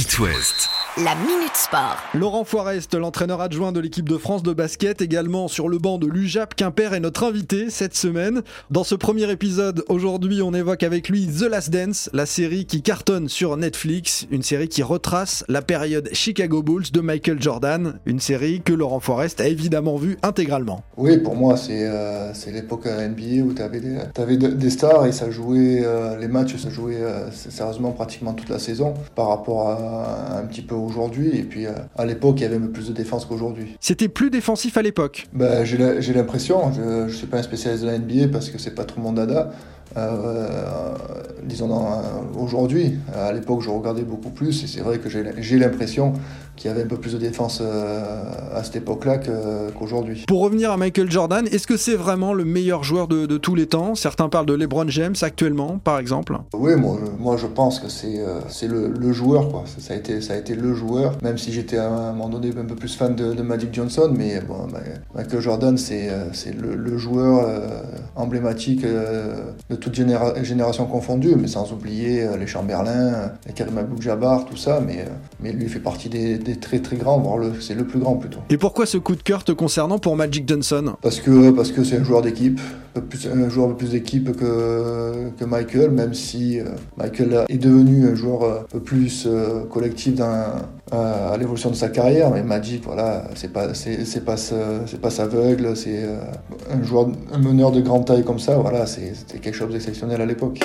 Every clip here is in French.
It West. La Minute Sport. Laurent Forest, l'entraîneur adjoint de l'équipe de France de basket, également sur le banc de l'UJAP Quimper, est notre invité cette semaine. Dans ce premier épisode, aujourd'hui, on évoque avec lui The Last Dance, la série qui cartonne sur Netflix, une série qui retrace la période Chicago Bulls de Michael Jordan, une série que Laurent Forest a évidemment vue intégralement. Oui, pour moi, c'est euh, c'est l'époque NBA où tu avais, des, avais de- des stars et ça jouait, euh, les matchs se jouaient euh, sérieusement pratiquement toute la saison par rapport à un petit peu aujourd'hui. Et puis euh, à l'époque, il y avait peu plus de défense qu'aujourd'hui. C'était plus défensif à l'époque. J'ai la- j'ai l'impression, je ne suis pas un spécialiste de la NBA parce que c'est pas trop mon dada. Euh, disons dans- euh, aujourd'hui, à l'époque je regardais beaucoup plus et c'est vrai que j'ai l'impression qu'il y avait un peu plus de défense euh, à cette époque-là que- qu'aujourd'hui. Pour revenir à Michael Jordan, est-ce que c'est vraiment le meilleur joueur de, de tous les temps? Certains parlent de LeBron James actuellement, par exemple. Oui, moi, je- moi je pense que c'est euh, le, le joueur, quoi. Ça, a été, ça a été le joueur, même si j'étais à un moment donné un peu plus fan de, de Magic Johnson, mais bon, Michael Jordan, c'est euh, le, le joueur euh, emblématique euh, de toute généra- génération confondue, mais sans oublier euh, les Chamberlain, euh, les Karim Abdul-Jabbar, tout ça, mais, euh, mais lui fait partie des, des très très grands, voire le- c'est le plus grand plutôt. Et pourquoi ce coup de cœur te concernant pour Magic Johnson? Parce que parce que c'est un joueur d'équipe, plus- un joueur un peu plus d'équipe que, que Michael, même si euh, Michael est devenu un joueur euh, un peu plus euh, collectif à l'évolution de sa carrière. Mais Magic, voilà, c'est pas c'est c'est pas ce- c'est pas aveugle, c'est un joueur, un meneur de grande taille comme ça. Voilà, c'était quelque chose d'exceptionnel à l'époque.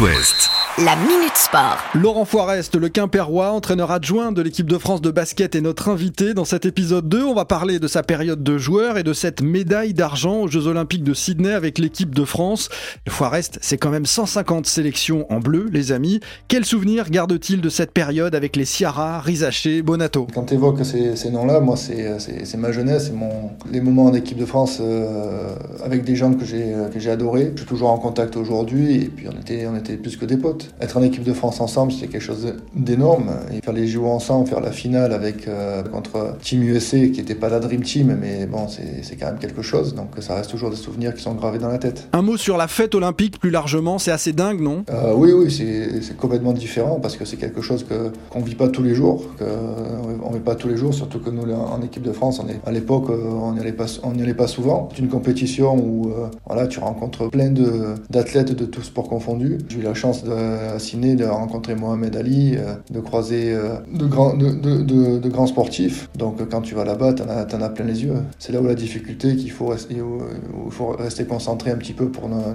West. La Minute Sport. Laurent Forest, le Quimpérois, entraîneur adjoint de l'équipe de France de basket, est notre invité. Dans cet épisode 2, on va parler de sa période de joueur et de cette médaille d'argent aux Jeux Olympiques de Sydney avec l'équipe de France. Le Forest, c'est quand même 150 sélections en bleu, les amis. Quel souvenir garde-t-il de cette période avec les Ciara, Rizaché, Bonato? Quand tu évoques ces, ces noms-là, moi, c'est ma jeunesse, c'est mon, les moments en équipe de France euh, avec des gens que j'ai que j'ai adorés. Je suis toujours en contact aujourd'hui et puis on était, on était plus que des potes. Être en équipe de France ensemble, c'était quelque chose d'énorme. Et faire les JO ensemble, faire la finale avec euh, contre Team USA, qui n'était pas la Dream Team, mais bon, c'est quand même quelque chose. Donc ça reste toujours des souvenirs qui sont gravés dans la tête. Un mot sur la fête olympique plus largement, c'est assez dingue, non? Euh, oui, oui, c'est complètement différent parce que c'est quelque chose qu'on vit pas tous les jours, que on vit pas tous les jours, surtout que nous en équipe de France, on est à l'époque, euh, on n'y allait allait pas souvent. C'est une compétition où euh, voilà, tu rencontres plein de d'athlètes de tous sports confondus. J'ai eu la chance de, à Sydney de rencontrer Mohamed Ali, euh, de croiser euh, de grands de, de, de- de grands sportifs. Donc euh, quand tu vas là-bas, t'en as, t'en as plein les yeux. C'est là où la difficulté qu'il faut rester, où, où il faut rester concentré un petit peu pour nos-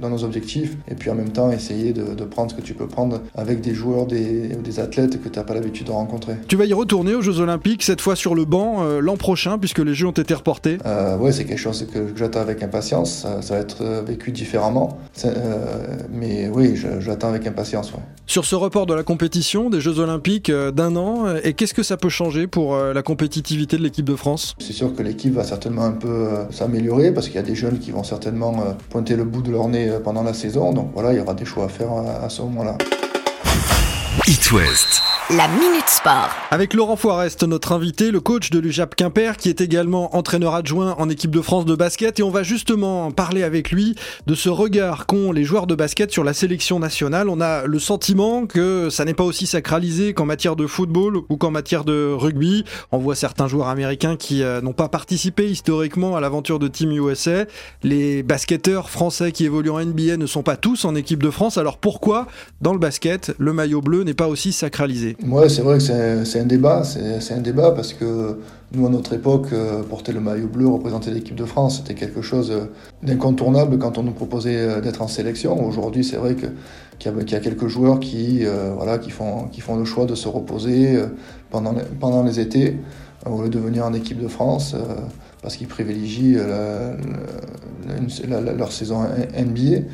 dans nos objectifs et puis en même temps essayer de, de prendre ce que tu peux prendre avec des joueurs, des, des athlètes que tu n'as pas l'habitude de rencontrer. Tu vas y retourner aux Jeux Olympiques, cette fois sur le banc, euh, l'an prochain, puisque les Jeux ont été reportés. Euh, ouais, c'est quelque chose que, j'attends avec impatience. Ça, ça va être euh, vécu différemment. Euh, mais oui, l'attends avec impatience. Ouais. Sur ce report de la compétition des Jeux Olympiques euh, d'un an, euh, et qu'est-ce que ça peut changer pour euh, la compétitivité de l'équipe de France? C'est sûr que l'équipe va certainement un peu s'améliorer parce qu'il y a des jeunes qui vont certainement pointer le bout de leur nez pendant la saison. Donc voilà, il y aura des choix à faire à, à ce moment-là. It West. La Minute Sport. Avec Laurent Forest, notre invité, le coach de l'UJAP Quimper, qui est également entraîneur adjoint en équipe de France de basket, et on va justement parler avec lui de ce regard qu'ont les joueurs de basket sur la sélection nationale. On a le sentiment que ça n'est pas aussi sacralisé qu'en matière de football ou qu'en matière de rugby. On voit certains joueurs américains qui euh, n'ont pas participé historiquement à l'aventure de Team USA. Les basketteurs français qui évoluent en NBA ne sont pas tous en équipe de France. Alors pourquoi, dans le basket, le maillot bleu n'est pas aussi sacralisé? Ouais, c'est vrai que c'est un débat. C'est un débat parce que nous, à notre époque, euh, porter le maillot bleu, représenter l'équipe de France, c'était quelque chose euh, d'incontournable quand on nous proposait euh, d'être en sélection. Aujourd'hui, c'est vrai qu'il y, y a quelques joueurs qui, euh, voilà, qui, font, qui font le choix de se reposer pendant, pendant les étés au lieu de venir en équipe de France euh, parce qu'ils privilégient la- la- la- leur saison NBA.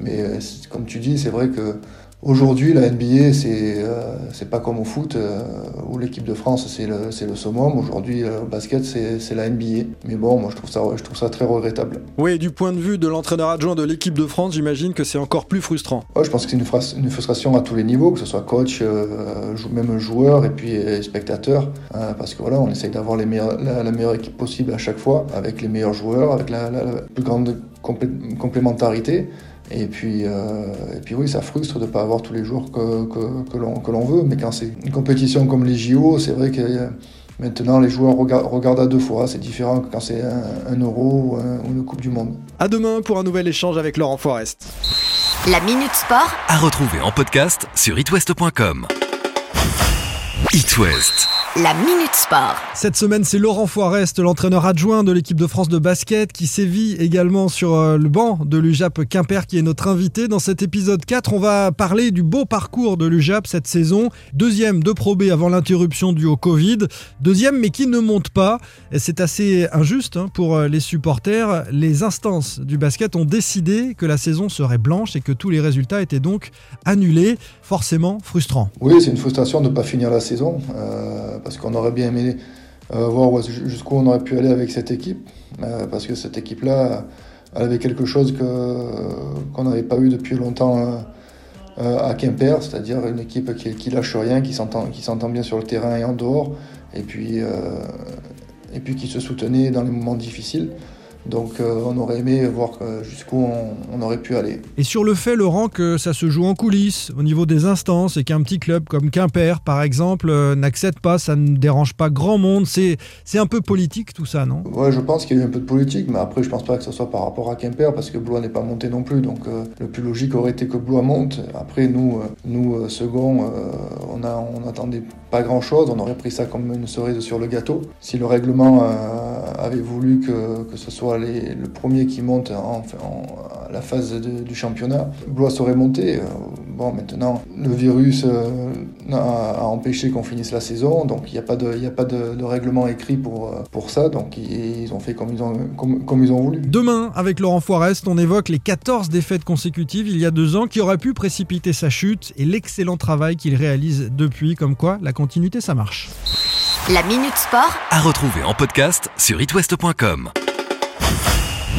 Mais comme tu dis, c'est vrai que Aujourd'hui, la NBA, c'est euh, pas comme au foot, euh, où l'équipe de France, c'est le, le summum. Aujourd'hui, euh, au basket, c'est la NBA. Mais bon, moi, je trouve ça, je trouve ça très regrettable. Oui, du point de vue de l'entraîneur adjoint de l'équipe de France, j'imagine que c'est encore plus frustrant. Ouais, je pense que c'est une, frustration à tous les niveaux, que ce soit coach, euh, même joueur et puis spectateur. Euh, parce que voilà, on essaye d'avoir la, la meilleure équipe possible à chaque fois, avec les meilleurs joueurs, avec la, la- la plus grande complé- complémentarité. Et puis, et puis oui, ça frustre de ne pas avoir tous les jours que, que, que l'on veut. Mais quand c'est une compétition comme les JO, c'est vrai que Maintenant, les joueurs regardent, à deux fois. C'est différent que quand c'est un, euro ou, une Coupe du Monde. À demain pour un nouvel échange avec Laurent Forest. La Minute Sport. À retrouver en podcast sur itwest.com. It West. La Minute Sport. Cette semaine, c'est Laurent Forest, l'entraîneur adjoint de l'équipe de France de basket, qui sévit également sur euh, le banc de l'UJAP Quimper, qui est notre invité. Dans cet épisode 4, on va parler du beau parcours de l'UJAP cette saison. Deuxième de Pro B avant l'interruption due au Covid. Deuxième, mais qui ne monte pas. C'est assez injuste hein, pour euh, les supporters. Les instances du basket ont décidé que la saison serait blanche et que tous les résultats étaient donc annulés. Forcément frustrant. Oui, c'est une frustration de ne pas finir la saison. Euh parce qu'on aurait bien aimé euh, voir jusqu'où on aurait pu aller avec cette équipe, euh, parce que cette équipe-là, elle avait quelque chose qu'on n'avait pas eu depuis longtemps euh, à Quimper, c'est-à-dire une équipe qui, qui lâche rien, qui s'entend bien sur le terrain et en dehors, et puis, et puis qui se soutenait dans les moments difficiles. Donc euh, on aurait aimé voir jusqu'où on, aurait pu aller. Et sur le fait, Laurent, que ça se joue en coulisses, au niveau des instances, et qu'un petit club comme Quimper, par exemple, euh, n'accède pas, ça ne dérange pas grand monde, c'est un peu politique tout ça, non? Ouais, je pense qu'il y a eu un peu de politique, mais après je pense pas que ce soit par rapport à Quimper, parce que Blois n'est pas monté non plus, donc euh, le plus logique aurait été que Blois monte. Après, nous, nous second, on n'attendait on pas grand-chose, on aurait pris ça comme une cerise sur le gâteau. Si le règlement avait voulu que, que ce soit le premier qui monte en, la phase du championnat. Blois serait monté. Euh, bon, maintenant, le virus euh, a, empêché qu'on finisse la saison, donc il n'y a pas, de, a pas de, règlement écrit pour, euh, pour ça, donc ils, ont fait comme ils ont, comme, ils ont voulu. Demain, avec Laurent Forest, on évoque les 14 défaites consécutives il y a deux ans qui auraient pu précipiter sa chute et l'excellent travail qu'il réalise depuis, comme quoi la continuité ça marche. La Minute Sport. À retrouver en podcast sur itwest.com.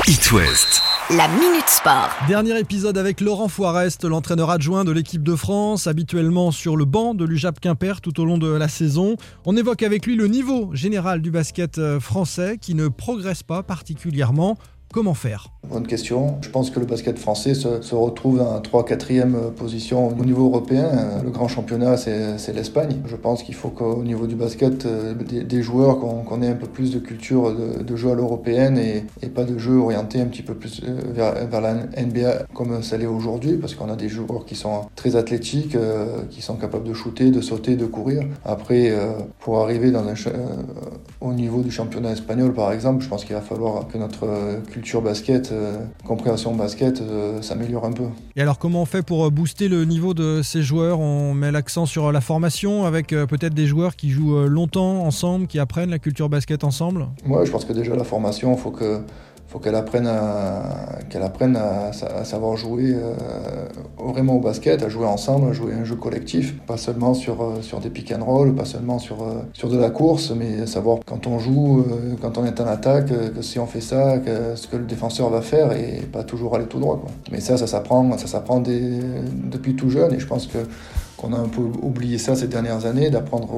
It West. La Minute Sport. Dernier épisode avec Laurent Foirest, l'entraîneur adjoint de l'équipe de France, habituellement sur le banc de l'UJAP Quimper tout au long de la saison. On évoque avec lui le niveau général du basket euh, français qui ne progresse pas particulièrement. Comment faire? Bonne question. Je pense que le basket français se, retrouve dans la 3-4e position au niveau européen. Le grand championnat, c'est l'Espagne. Je pense qu'il faut qu'au niveau du basket, euh, des, joueurs, qu'on ait un peu plus de culture de, jeu à l'européenne et, pas de jeu orienté un petit peu plus euh, vers, la NBA comme ça l'est aujourd'hui, parce qu'on a des joueurs qui sont très athlétiques, euh, qui sont capables de shooter, de sauter, de courir. Après, pour arriver au niveau du championnat espagnol, par exemple, je pense qu'il va falloir que notre culture culture basket, euh, compréhension basket euh, s'améliore un peu. Et alors comment on fait pour euh, booster le niveau de ces joueurs? On met l'accent sur la formation avec peut-être des joueurs qui jouent longtemps ensemble, qui apprennent la culture basket ensemble? Moi je pense que déjà la formation, il faut que faut qu'elle apprenne, à, qu'elle apprenne à, savoir jouer euh, vraiment au basket, à jouer ensemble, à jouer un jeu collectif, pas seulement sur, euh, sur des pick and roll, pas seulement sur, euh, sur de la course, mais savoir quand on joue, quand on est en attaque, que si on fait ça, ce que le défenseur va faire et pas toujours aller tout droit. Mais ça, ça s'apprend, ça s'apprend depuis tout jeune et je pense que qu'on a un peu oublié ça ces dernières années, d'apprendre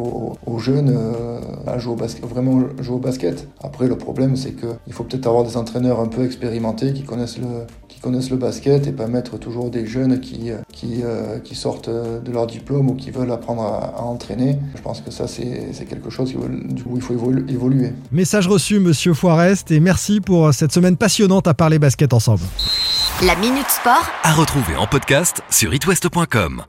aux, jeunes euh, à jouer au basket, vraiment jouer au basket. Après, le problème, c'est qu'il faut peut-être avoir des entraîneurs un peu expérimentés qui connaissent le, qui connaissent le basket et pas mettre toujours des jeunes qui, qui, euh, qui sortent de leur diplôme ou qui veulent apprendre à, entraîner. Je pense que ça, c'est quelque chose où il faut évoluer. Message reçu, monsieur Foirest, et merci pour cette semaine passionnante à parler basket ensemble. La Minute Sport. À retrouver en podcast sur itwest.com.